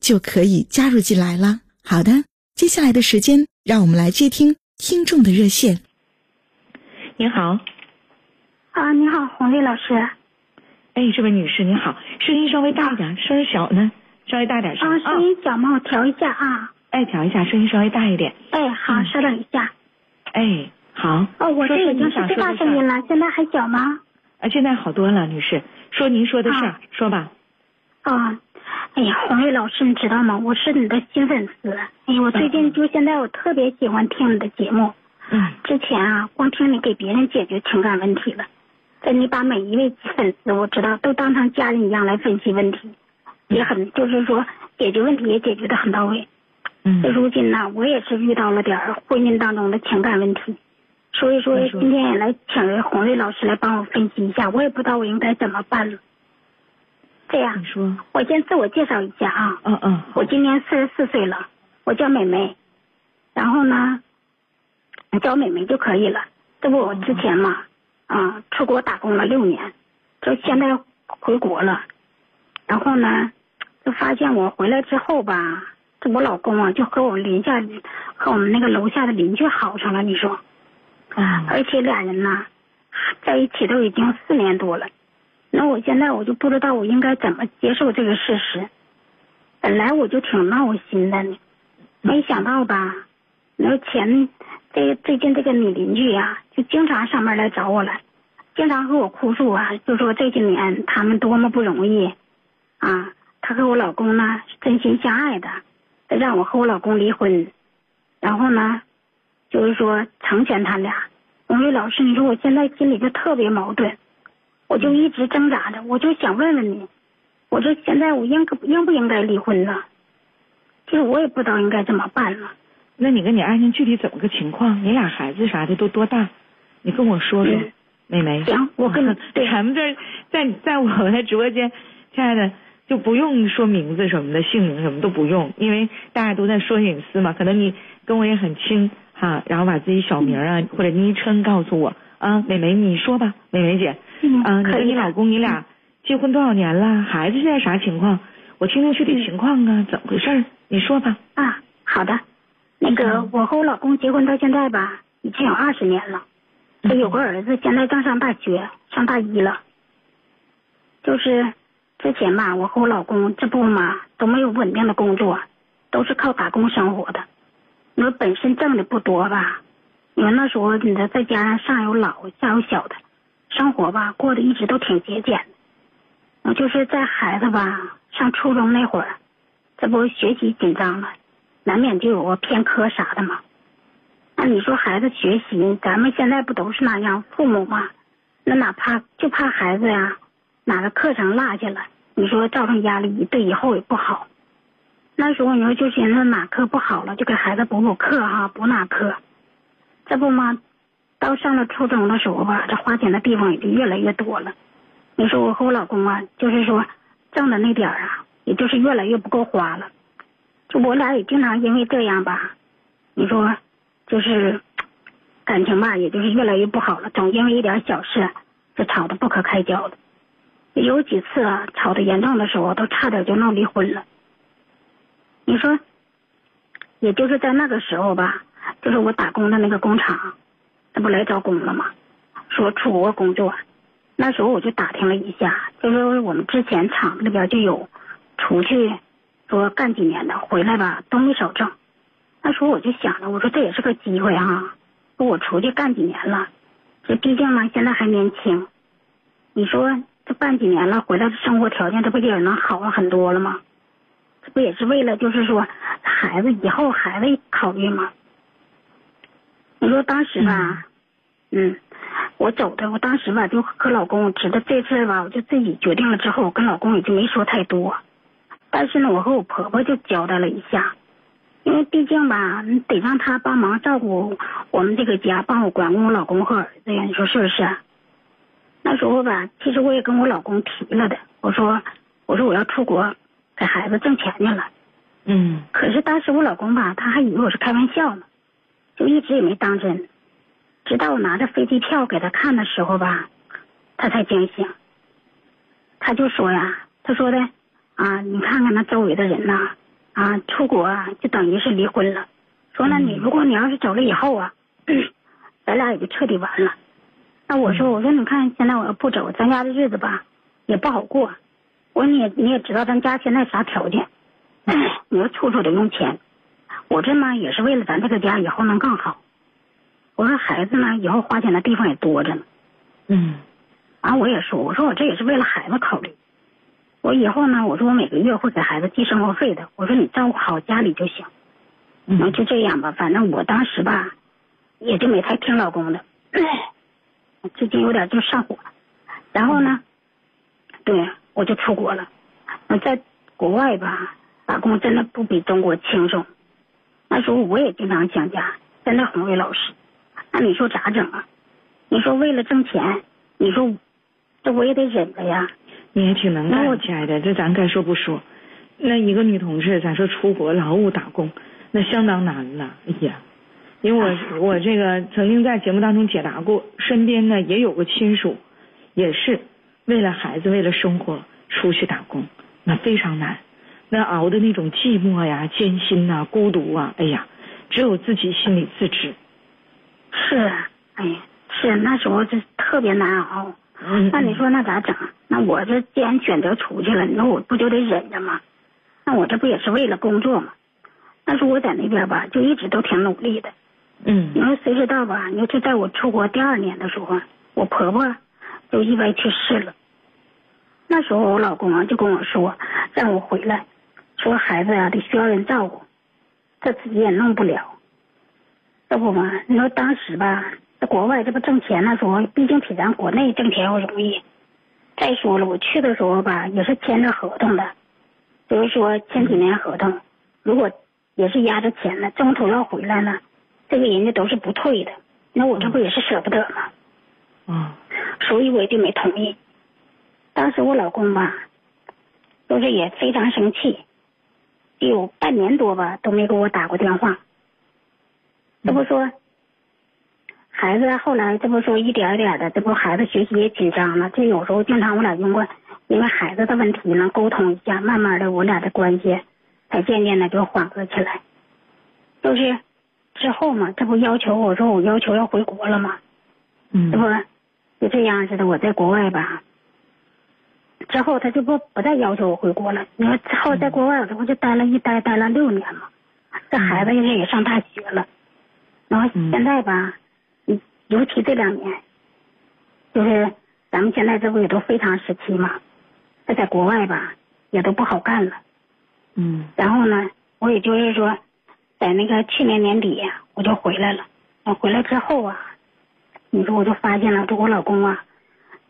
就可以加入进来了。好的，接下来的时间，让我们来接听听众的热线。您好，啊，你好，红丽老师。哎，这位女士您好，声音稍微大一点，声音小呢，稍微大点声。啊，声音小吗？我调一下啊。哎，调一下，声音稍微大一点。哎，好，稍等一下。哎，好。哦，我这已经是最大声音了，现在还小吗？啊，现在好多了，女士，说您说的事儿，说吧。啊。哎呀，黄瑞老师，你知道吗？我是你的新粉丝。哎呀，我最近就现在我特别喜欢听你的节目。嗯。之前啊，光听你给别人解决情感问题了，在你把每一位粉丝，我知道都当成家人一样来分析问题，也很就是说解决问题也解决的很到位。嗯。如今呢，我也是遇到了点婚姻当中的情感问题，所以说今天也来请人红瑞老师来帮我分析一下，我也不知道我应该怎么办了。这样，你说，我先自我介绍一下啊。嗯嗯。我今年四十四岁了，我叫美眉，然后呢，叫美眉就可以了。这不我之前嘛，啊，出国打工了六年，就现在回国了，然后呢，就发现我回来之后吧，这我老公啊就和我们邻下和我们那个楼下的邻居好上了，你说，啊，而且俩人呢，在一起都已经四年多了。那我现在我就不知道我应该怎么接受这个事实。本来我就挺闹心的呢，没想到吧，那前这最近这个女邻居呀，就经常上门来找我了，经常和我哭诉啊，就说这几年他们多么不容易，啊，她和我老公呢是真心相爱的，让我和我老公离婚，然后呢，就是说成全他俩。洪瑞老师，你说我现在心里就特别矛盾。我就一直挣扎着，我就想问问你，我说现在我应该应不应该离婚呢？其实我也不知道应该怎么办了。那你跟你爱人具体怎么个情况？你俩孩子啥的都多大？你跟我说说，妹妹。行，我跟你。咱们这在在我的直播间，亲爱的就不用说名字什么的，姓名什么都不用，因为大家都在说隐私嘛。可能你跟我也很亲哈，然后把自己小名啊或者昵称告诉我啊，美眉你说吧，美眉姐。嗯，你跟你老公你俩结婚多少年了？孩子现在啥情况？我听听具体情况啊，怎么回事？你说吧。啊，好的。那个，我和我老公结婚到现在吧，已经有二十年了。他有个儿子，现在刚上大学，上大一了。就是之前吧，我和我老公这不嘛都没有稳定的工作，都是靠打工生活的。你说本身挣的不多吧？你说那时候你说再加上上有老下有小的。生活吧，过得一直都挺节俭的。我就是在孩子吧上初中那会儿，这不学习紧张了，难免就有个偏科啥的嘛。那你说孩子学习，咱们现在不都是那样？父母嘛，那哪怕就怕孩子呀哪个课程落下了，你说造成压力，对以后也不好。那时候你说就寻思哪科不好了，就给孩子补补课哈，补哪科，这不吗？到上了初中的时候吧，这花钱的地方也就越来越多了。你说我和我老公啊，就是说挣的那点儿啊，也就是越来越不够花了。就我俩也经常因为这样吧，你说就是感情吧，也就是越来越不好了。总因为一点小事就吵得不可开交的。有几次啊，吵得严重的时候，都差点就闹离婚了。你说，也就是在那个时候吧，就是我打工的那个工厂。这不来招工了吗？说出国工作，那时候我就打听了一下，就是我们之前厂子里边就有出去说干几年的回来吧都没少挣。那时候我就想着，我说这也是个机会哈，说我出去干几年了，这毕竟嘛现在还年轻，你说这干几年了回来，生活条件这不也能好了很多了吗？这不也是为了就是说孩子以后孩子考虑吗？你说当时吧，我走的，我当时吧就和老公知道这事吧，我就自己决定了之后，我跟老公也就没说太多，但是呢，我和我婆婆就交代了一下。因为毕竟吧，你得让她帮忙照顾我们这个家，帮我管我老公和儿子呀，你说是不是？那时候吧，其实我也跟我老公提了的，我说，我说我要出国给孩子挣钱去了。嗯。可是当时我老公吧，他还以为我是开玩笑呢，就一直也没当真。直到我拿着飞机票给他看的时候吧，他才惊醒。他就说呀，他说的啊，你看看那周围的人呐。啊，出国啊，就等于是离婚了。说那你如果你要是走了以后啊，咱俩也就彻底完了。那我说，我说你看现在我要不走，咱家的日子吧也不好过。我说你也你也知道咱家现在啥条件，你要处处得用钱。我这嘛也是为了咱这个家以后能更好。我说孩子呢，以后花钱的地方也多着呢。嗯，完我也说，我说我这也是为了孩子考虑。我以后呢，我说我每个月会给孩子寄生活费的。我说你照顾好家里就行，嗯，就这样吧。反正我当时吧，也就没太听老公的，最近有点就上火了。然后呢，对我就出国了。我在国外吧，打工真的不比中国轻松。那时候我也经常想家，真的很为老师，那你说咋整啊？你说为了挣钱，你说这我也得忍着呀。你也挺能干，亲爱的，这咱该说不说。那一个女同志，咱说出国劳务打工，那相当难了。哎呀，因为我我这个曾经在节目当中解答过，身边呢也有个亲属，也是为了孩子，为了生活出去打工，那非常难，那熬的那种寂寞呀、艰辛呐、孤独啊，哎呀，只有自己心里自知。是，哎呀，是那时候就特别难熬。那你说那咋整？那我这既然选择出去了，那我不就得忍着吗？那我这不也是为了工作吗？但是我在那边吧，就一直都挺努力的。嗯。你说谁知道吧？你说就在我出国第二年的时候，我婆婆就意外去世了。那时候我老公啊就跟我说，让我回来，说孩子啊得需要人照顾，他自己也弄不了。这不嘛？你说当时吧。在国外这不挣钱的时候，毕竟比咱国内挣钱要容易。再说了，我去的时候吧，也是签着合同的，就是说签几年合同，如果也是压着钱的，中途要回来了，这个人家都是不退的。那我这不也是舍不得吗？嗯。所以我就没同意。当时我老公吧，就是也非常生气，有半年多吧都没给我打过电话。这不说。孩子后来这不说一点点的，这不孩子学习也紧张了。这有时候经常我俩用过，因为孩子的问题呢沟通一下，慢慢的我俩的关系才渐渐的就缓和起来。就是之后嘛，这不要求我说我要求要回国了嘛，嗯，这不就这样似的。我在国外吧，之后他就不不再要求我回国了。你说之后在国外，我这不就待了一待待了六年嘛？这孩子现在也上大学了，然后现在吧。嗯尤其这两年，就是咱们现在这不也都非常时期嘛，那在国外吧也都不好干了。嗯。然后呢，我也就是说，在那个去年年底我就回来了。我回来之后啊，你说我就发现了，这我老公啊，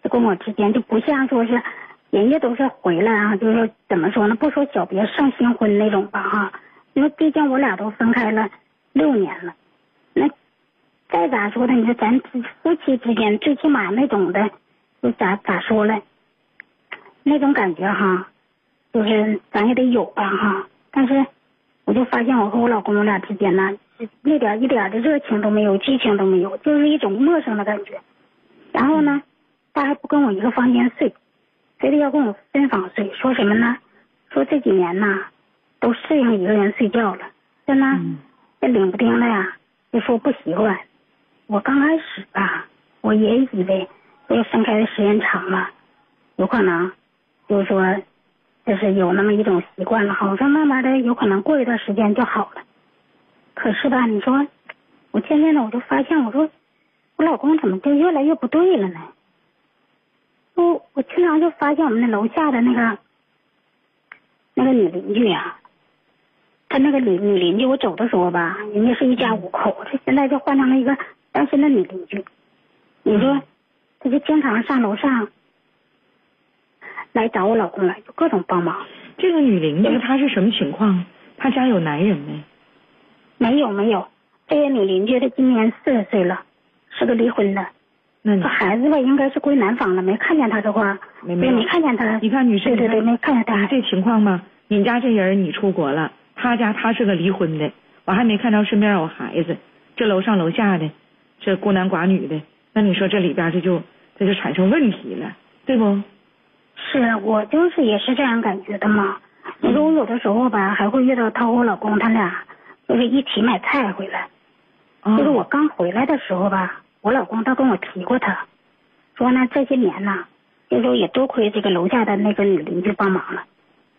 这跟我之间就不像说是人家都是回来啊，就是说怎么说呢？不说小别胜新婚那种吧哈，因为毕竟我俩都分开了六年了，那。再咋说的，你说咱夫妻之间最起码那种的，就咋咋说了，那种感觉哈，就是咱也得有吧哈。但是我就发现我和我老公我俩之间呢，一点一点的热情都没有，激情都没有，就是一种陌生的感觉。然后呢，他还不跟我一个房间睡，非得要跟我分房睡，说什么呢？说这几年呐，都适应一个人睡觉了，真的，这冷不丁的呀，就说不习惯。我刚开始吧，我也以为，这个分开的时间长了，有可能，就是说，就是有那么一种习惯了，好像慢慢的有可能过一段时间就好了。可是吧，你说我渐渐的我就发现，我说我老公怎么就越来越不对了呢？我我经常就发现我们那楼下的那个那个女邻居呀，她那个女女邻居，我走的时候吧，人家是一家五口，他现在就换成了一个单身的女邻居。你说，他就经常上楼上来找我老公来，就各种帮忙。这个女邻居她是什么情况？她家有男人没？没有没有，这个女邻居她今年四十岁了，是个离婚的。那你孩子吧，应该是归男方了，没看见他的话，对，没没没看见他。你看女士，对对对，没看见他。你这情况吗，你家这人你出国了，他家他是个离婚的，我还没看到身边有孩子，这楼上楼下的，这孤男寡女的，那你说这里边这就这就产生问题了，对不？是我就是也是这样感觉的嘛。你说我有的时候吧，还会遇到他和我老公他俩就是一起买菜回来。啊就是我刚回来的时候吧，我老公他跟我提过他，说呢这些年呢，就说也多亏这个楼下的那个女邻居帮忙了，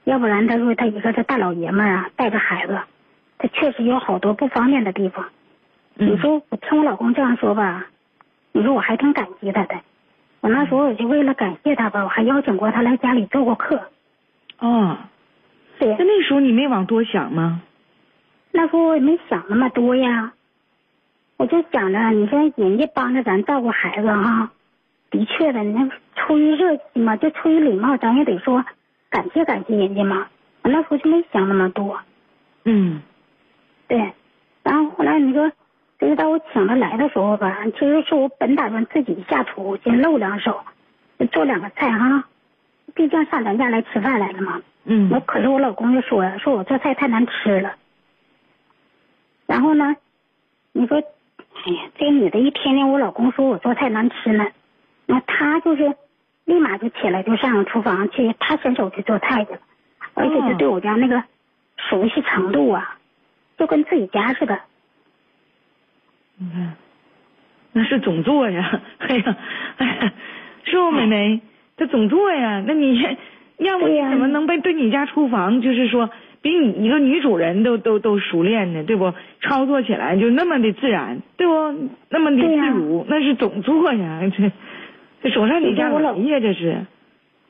要不然他说他一个这大老爷们儿啊，带着孩子，他确实有好多不方便的地方。你嗯说我听我老公这样说吧，你说我还挺感激他的。我那时候我就为了感谢他吧，我还邀请过他来家里做过客。哦，对那，那时候你没往多想吗？那时候我也没想那么多呀，我就想着，你说人家帮着咱照顾孩子哈，的确的，你那出于热心嘛，就出于礼貌，咱也得说感谢感谢人家嘛。我那时候就没想那么多，嗯对。然后后来你说，就是到我请他来的时候吧，其实是我本打算自己下厨，先露两手，做两个菜哈。毕竟上咱家来吃饭来了嘛。嗯我嗯可是我老公就说呀，说我做菜太难吃了。然后呢，你说，哎呀，这个女的一天天我老公说我做菜难吃呢，那她就是立马就起来就上厨房去，他伸手去做菜去了，而且就对我家那个熟悉程度啊，就跟自己家似的。你看，那是总做呀，哎呀，哎呀，是不美眉？这总做呀，那你要不你怎么能被对你家厨房就是说比你一个女主人都都都熟练呢？对不？操作起来就那么的自然，对不？那么的自如，那是总做呀，这这手上你家我老玩意这是，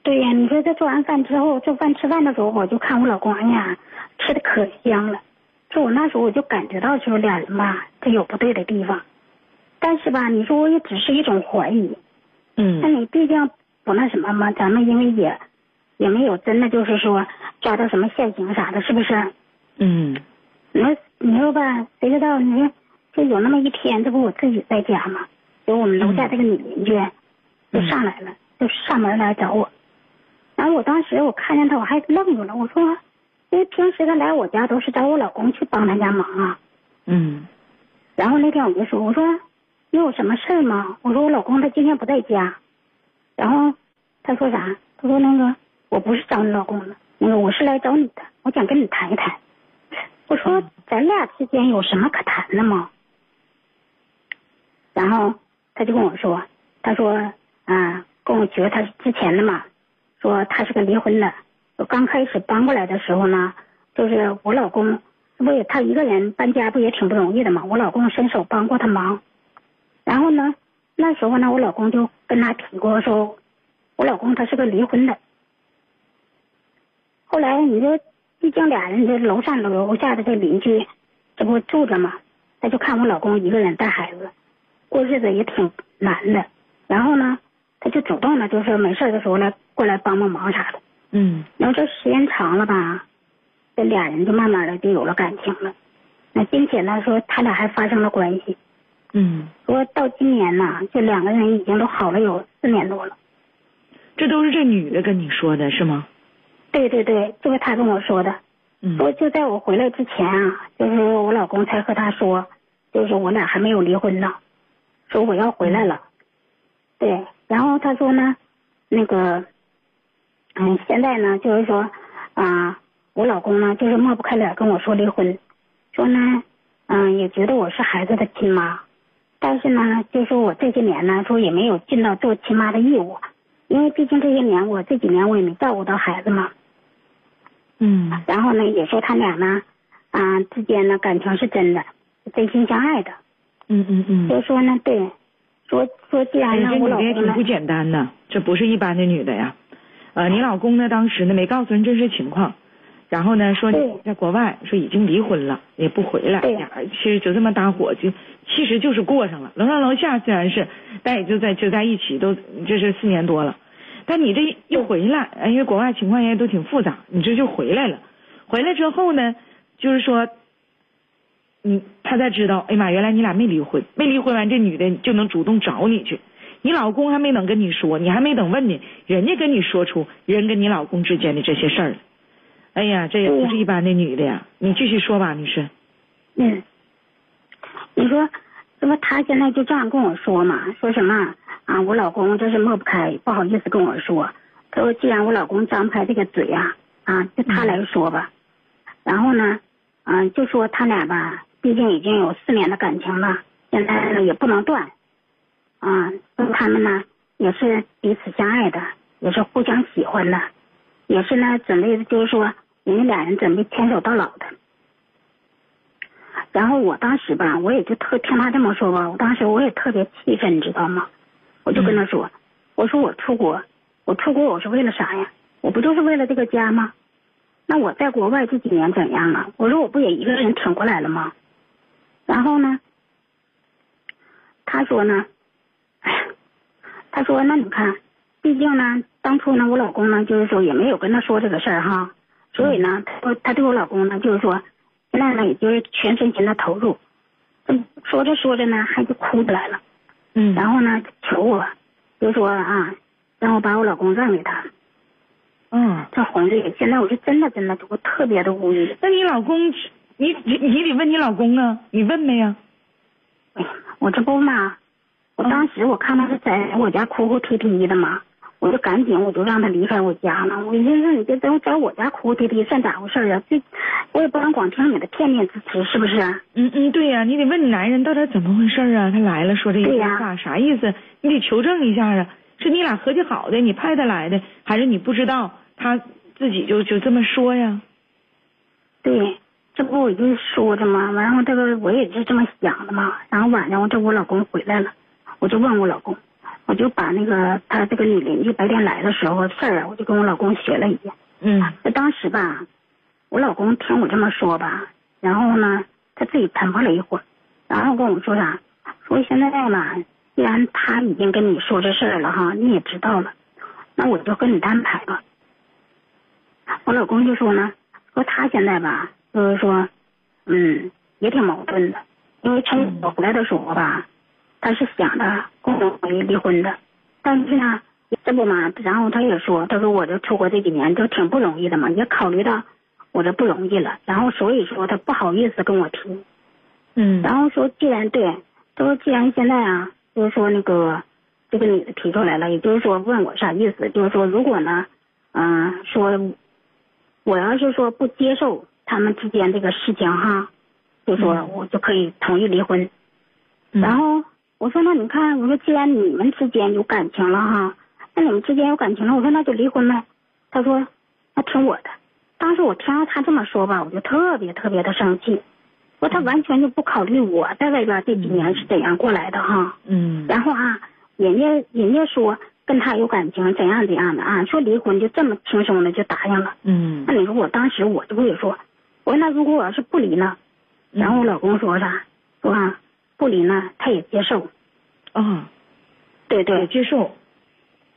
对呀，你说这做完饭之后，做饭吃饭的时候，我就看我老公，哎呀，吃的可香了。就我那时候我就感觉到，就是俩人吧，这有不对的地方。但是吧，你说我也只是一种怀疑。嗯那嗯你毕竟不那什么嘛，咱们因为也也没有真的就是说抓到什么现行啥的，是不是？嗯你说你说吧，谁知道？你说就有那么一天，这不我自己在家嘛，有我们楼下这个女邻居就上来了，就上门来找我。然后我当时我看见他，我还愣住了。我说，因为平时他来我家都是找我老公去帮他家忙啊。嗯然后那天我就说，我说你有什么事儿吗？我说我老公他今天不在家。然后他说啥？他说那个我不是找你老公的，那个我是来找你的，我想跟你谈一谈。我说咱俩之间有什么可谈的吗？然后他就跟我说，他说啊，跟我觉他是之前的嘛，说他是个离婚的。我刚开始搬过来的时候呢，就是我老公，不也他一个人搬家不也挺不容易的嘛？我老公伸手帮过他忙。然后呢，那时候呢，我老公就跟他提过说，我老公他是个离婚的。后来你说，毕竟俩人这楼上楼下的这邻居，这不住着嘛，他就看我老公一个人带孩子，过日子也挺难的。然后呢，他就主动的，就是没事的时候来过来帮帮忙啥的。嗯然后这时间长了吧，这俩人就慢慢的就有了感情了。那并且呢，说他俩还发生了关系。嗯，说到今年呢，这两个人已经都好了有四年多了。这都是这女的跟你说的是吗？对对对，就是他跟我说的。嗯说就在我回来之前啊，就是我老公才和他说，就是我俩还没有离婚呢，说我要回来了。对，然后他说呢，那个，嗯，现在呢，就是说，啊、我老公呢，就是抹不开脸跟我说离婚，说呢，嗯，也觉得我是孩子的亲妈，但是呢，就说我这些年呢，说也没有尽到做亲妈的义务，因为毕竟这些年我这几年我也没照顾到孩子嘛。嗯然后呢，也说他俩呢，啊、之间呢感情是真的，真心相爱的。嗯嗯嗯。就说呢，对，说说既哎呀，然呢，这女我老公呢的也挺不，简单的，这不是一般的女的呀。呃，你老公呢，当时呢没告诉人真实情况，然后呢说你在国外，说已经离婚了，也不回来，对俩人其实就这么搭伙，就其实就是过上了，楼上楼下虽然是，但也就在就在一起，都这是四年多了。但你这一回来，呃因为国外情况也都挺复杂，你这就回来了。回来之后呢，就是说，你他才知道，哎呀妈，原来你俩没离婚，没离婚完，这女的就能主动找你去。你老公还没等跟你说，你还没等问呢，人家跟你说出人跟你老公之间的这些事儿。哎呀，这也不是一般的女的呀！你继续说吧，女士。嗯，你说，这不他现在就这样跟我说嘛？说什么啊？我老公这是抹不开，不好意思跟我说。他说，既然我老公张不开这个嘴呀、啊，就他来说吧。然后呢，嗯、就说他俩吧，毕竟已经有四年的感情了，现在呢也不能断。啊，说他们呢也是彼此相爱的，也是互相喜欢的，也是呢准备就是说，人家俩人准备牵手到老的。然后我当时吧，我也就特听他这么说吧，我当时我也特别气愤，你知道吗？我就跟他说，我说我出国，我出国我是为了啥呀？我不就是为了这个家吗？那我在国外这几年怎样啊？我说我不也一个人挺过来了吗？然后呢，他说呢，哎呀，他说那你看，毕竟呢，当初呢，我老公呢，就是说也没有跟他说这个事儿哈，所以呢，他他对我老公呢，就是说，现在呢，也就是全身心的投入，嗯，说着说着呢，还就哭起来了，嗯。然后呢，求我，就说啊，让我把我老公让给他。嗯，这红这个，现在我是真的真的，我特别的无语。那你老公，你你你得问你老公啊，你问没呀？哎呀，我这不嘛，我当时我看他是在我家哭哭啼啼的嘛，我就赶紧我就让他离开我家了。我寻思你这在在我家哭哭啼啼算咋回事啊？这我也不能光听你的片面之词，是不是？嗯嗯，对呀、你得问你男人到底怎么回事啊？他来了说这一对呀番话、啥意思？你得求证一下啊，是你俩合计好的，你派他来的，还是你不知道他自己就就这么说呀？对，这不我就说着嘛，然后这个我也是这么想的嘛。然后晚上我这我老公回来了，我就问我老公，我就把那个他这个女邻居白天来的时候事儿啊，我就跟我老公学了一遍。嗯那当时吧，我老公听我这么说吧，然后呢，他自己沉默了一会儿，然后跟我说啥，说现在嘛，既然他已经跟你说这事儿了哈，你也知道了，那我就跟你摊牌吧。我老公就说呢，说他现在吧，就是说，嗯，也挺矛盾的，因为从我回来的时候吧，他是想着跟我回离婚的，但是呢，这不嘛，然后他也说，他说我这出国这几年都挺不容易的嘛，也考虑到我这不容易了，然后所以说他不好意思跟我提，嗯。然后说既然对，他说既然现在啊，就是说那个这个女的提出来了，也就是说问我啥意思，就是说如果呢，嗯、说我要是说不接受他们之间这个事情哈，就说嗯我就可以同意离婚。嗯然后我说那你看，我说既然你们之间有感情了哈，那你们之间有感情了，我说那就离婚呗。他说那听我的。当时我听到他这么说吧，我就特别特别的生气，说他完全就不考虑我在外边这几年是怎样过来的哈。嗯然后啊，人家人家说跟他有感情怎样怎样的啊，说离婚就这么轻松的就答应了。嗯那你说我当时我就会说，我说那如果我要是不离呢？然后我老公说啥？说啊不离呢，他也接受。啊，也对对接受，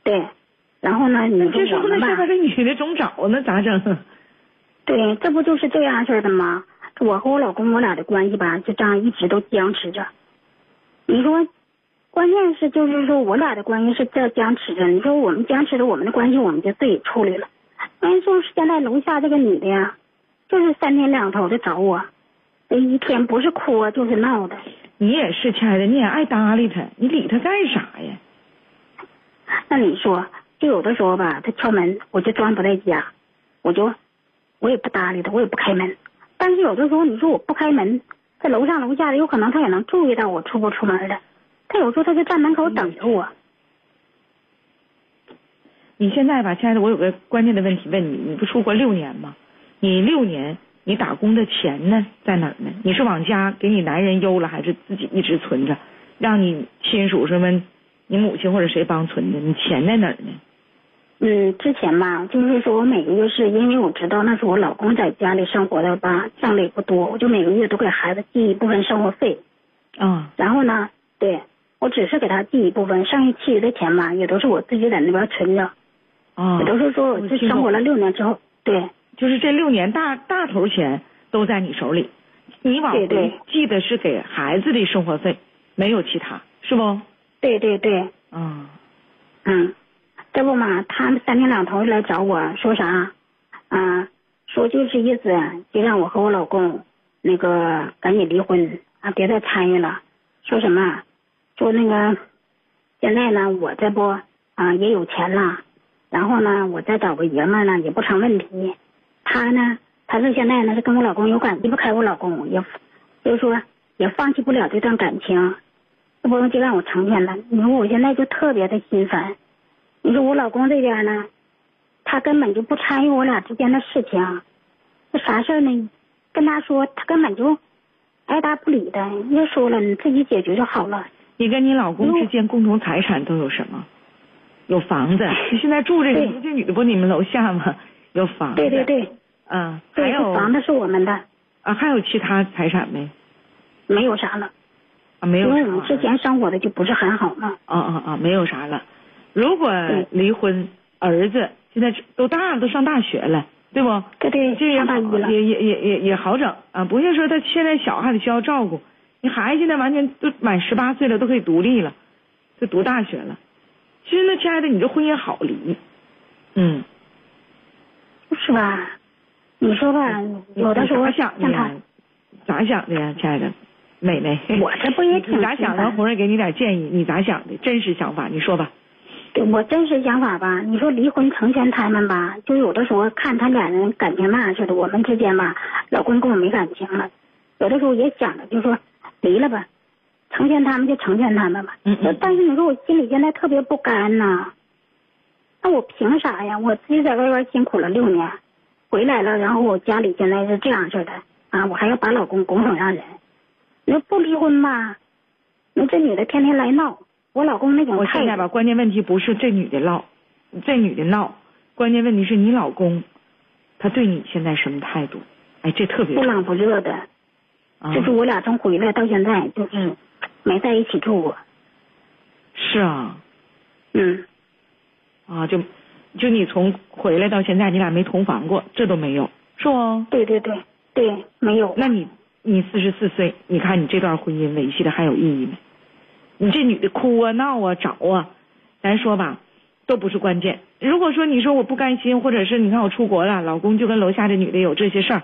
对，然后呢，你说接受那下边，这女的总找那，咋整？对，这不就是这样式的吗？我和我老公我俩的关系吧，就这样一直都僵持着。你说，关键是就是说我俩的关系是这僵持着。你说我们僵持着我们的关系，我们就自己处理了。因为就是现在楼下这个女的呀，就是三天两头的找我，这一天不是哭啊就是闹的。你也是，亲爱的，你也爱搭理他，你理他干啥呀？那你说，就有的时候吧，他敲门，我就装不在家，我就我也不搭理他，我也不开门。但是有的时候，你说我不开门，在楼上楼下的，有可能他也能注意到我出不出门的。他有时候他就站门口等着我。你现在吧，亲爱的，我有个关键的问题问你，你不出国六年吗？你六年你打工的钱呢在哪儿呢？你是往家给你男人邮了，还是自己一直存着，让你亲属什么，你母亲或者谁帮存的？你钱在哪儿呢？嗯，之前吧，就是说我每个月是因为我知道那是我老公在家里生活的吧，挣的也不多，我就每个月都给孩子寄一部分生活费。啊，然后呢，对我只是给他寄一部分，剩下其余的钱吧，也都是我自己在那边存着。啊，也都是说我这生活了六年之后，对，就是这六年大大头钱都在你手里，你往回对对寄的是给孩子的生活费，没有其他，是不？对对对，嗯，嗯，这不嘛，他们三天两头来找我说啥，啊，说就是意思就让我和我老公那个赶紧离婚啊，别再参与了。说什么？说那个现在呢，我这不啊也有钱了，然后呢，我再找个爷们儿呢也不成问题。他呢，他是现在呢是跟我老公有感，离不开我老公，也就是说也放弃不了这段感情。这不就让我成全了？你说我现在就特别的心烦。你说我老公这边呢，他根本就不参与我俩之间的事情，这啥事儿呢？跟他说，他根本就爱答不理的。又说了，你自己解决就好了。你跟你老公之间共同财产都有什么？有房子，你现在住这个这女的不你们楼下吗？有房子，对对，对，嗯，还对，有房子是我们的，啊，还有其他财产没？没有啥了。啊，没有啥因为我们之前生活的就不是很好嘛。啊啊啊，没有啥了。如果离婚，儿子现在都大了，都上大学了，对不？对对，这也好。也也也也也好整啊，不是说他现在小还得需要照顾，你孩子现在完全都满十八岁了，都可以独立了，都读大学了。其实那，亲爱的，你这婚姻好离，嗯，是吧？你说吧，有的时候想的像他呀？咋想的呀，亲爱的美美？我这不也 挺你咋想的？红人给你点建议，你咋想的？真实想法，你说吧。对我真实想法吧，你说离婚成全他们吧，就有的时候看他俩人感情那似的，我们之间吧，老公跟我没感情了，有的时候也想着就说离了吧，成全他们就成全他们吧。嗯嗯但是你说我心里现在特别不甘呐，那我凭啥呀？我自己在外边辛苦了六年，回来了，然后我家里现在是这样式的啊，我还要把老公拱手让人。那不离婚吧，那这女的天天来闹，我老公那种态度。我现在吧，关键问题不是这女的闹，这女的闹，关键问题是你老公，他对你现在什么态度？哎，这特别不冷不热的，啊，就是我俩从回来到现在就是没在一起住过。是啊嗯，啊，就就你从回来到现在，你俩没同房过，这都没有，是不？对对对对，没有。那你你四十四岁，你看你这段婚姻维系的还有意义吗？你这女的哭啊闹啊找啊，咱说吧，都不是关键。如果说你说我不甘心，或者是你看我出国了，老公就跟楼下这女的有这些事儿，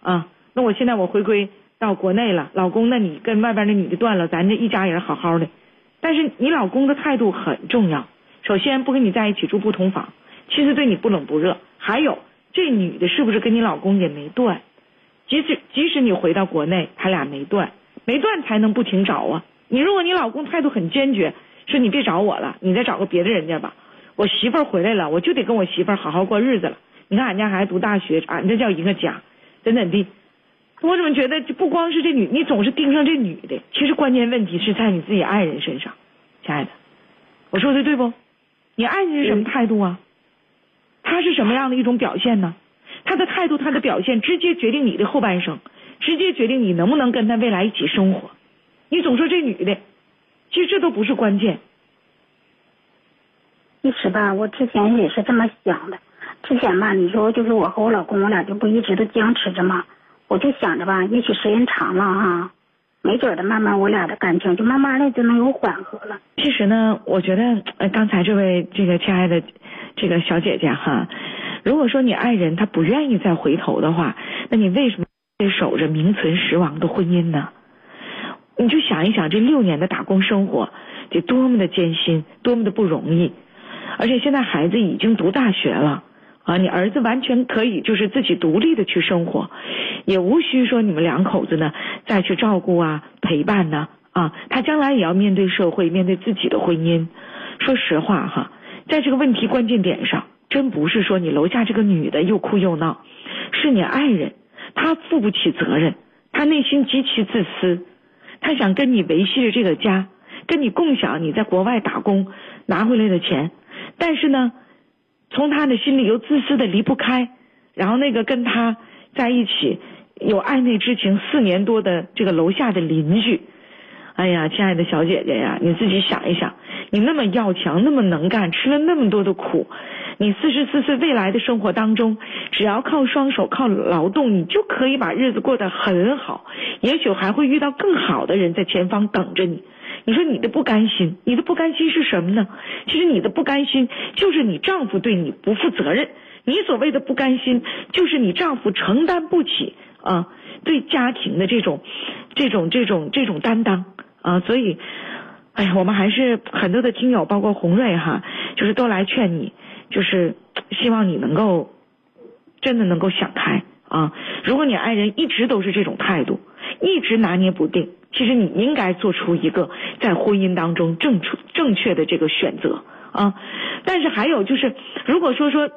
啊，那我现在我回归到国内了，老公那你跟外边那女的断了，咱这一家人好好的。但是你老公的态度很重要，首先不跟你在一起住不同房，其实对你不冷不热，还有这女的是不是跟你老公也没断？即使即使你回到国内，他俩没断，没断才能不停找啊。你如果你老公态度很坚决，说你别找我了，你再找个别的人家吧。我媳妇儿回来了，我就得跟我媳妇儿好好过日子了。你看俺家孩子读大学，俺这叫一个家，怎怎地。我怎么觉得就不光是这女，你总是盯上这女的，其实关键问题是在你自己爱人身上，亲爱的，我说的对不？你爱人是什么态度啊？他是什么样的一种表现呢？他的态度，他的表现，直接决定你的后半生，直接决定你能不能跟他未来一起生活。你总说这女的，其实这都不是关键。其实吧，我之前也是这么想的。之前吧，你说就是我和我老公，我俩就不一直都僵持着嘛。我就想着吧，也许时间长了哈，没准的慢慢我俩的感情就慢慢的就能有缓和了。其实呢，我觉得呃，刚才这位这个亲爱的这个小姐姐哈，如果说你爱人他不愿意再回头的话，那你为什么得守着名存实亡的婚姻呢？你就想一想，这六年的打工生活得多么的艰辛，多么的不容易，而且现在孩子已经读大学了。啊，你儿子完全可以就是自己独立的去生活，也无需说你们两口子呢再去照顾啊、陪伴呢啊。他将来也要面对社会，面对自己的婚姻。说实话哈，在这个问题关键点上，真不是说你楼下这个女的又哭又闹，是你爱人，他负不起责任，他内心极其自私，他想跟你维系着这个家，跟你共享你在国外打工拿回来的钱，但是呢，从他的心里又自私的离不开，然后那个跟他在一起有暧昧之情四年多的这个楼下的邻居。哎呀，亲爱的小姐姐呀，你自己想一想，你那么要强，那么能干，吃了那么多的苦，你四十四岁未来的生活当中，只要靠双手靠劳动，你就可以把日子过得很好，也许还会遇到更好的人在前方等着你。你说你的不甘心，你的不甘心是什么呢？其实你的不甘心就是你丈夫对你不负责任，你所谓的不甘心就是你丈夫承担不起啊对家庭的这种这种这种这种担当。啊，所以，哎呀，我们还是很多的听友，包括红瑞哈，就是都来劝你，就是希望你能够真的能够想开啊。如果你爱人一直都是这种态度，一直拿捏不定，其实你应该做出一个在婚姻当中正出正确的这个选择啊。但是还有就是，如果说说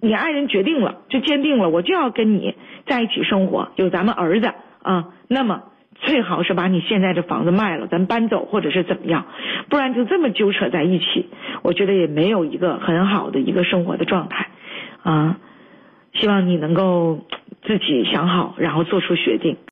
你爱人决定了，就坚定了，我就要跟你在一起生活，有咱们儿子啊，那么。最好是把你现在这房子卖了，咱搬走或者是怎么样，不然就这么纠扯在一起，我觉得也没有一个很好的一个生活的状态，啊，希望你能够自己想好，然后做出决定。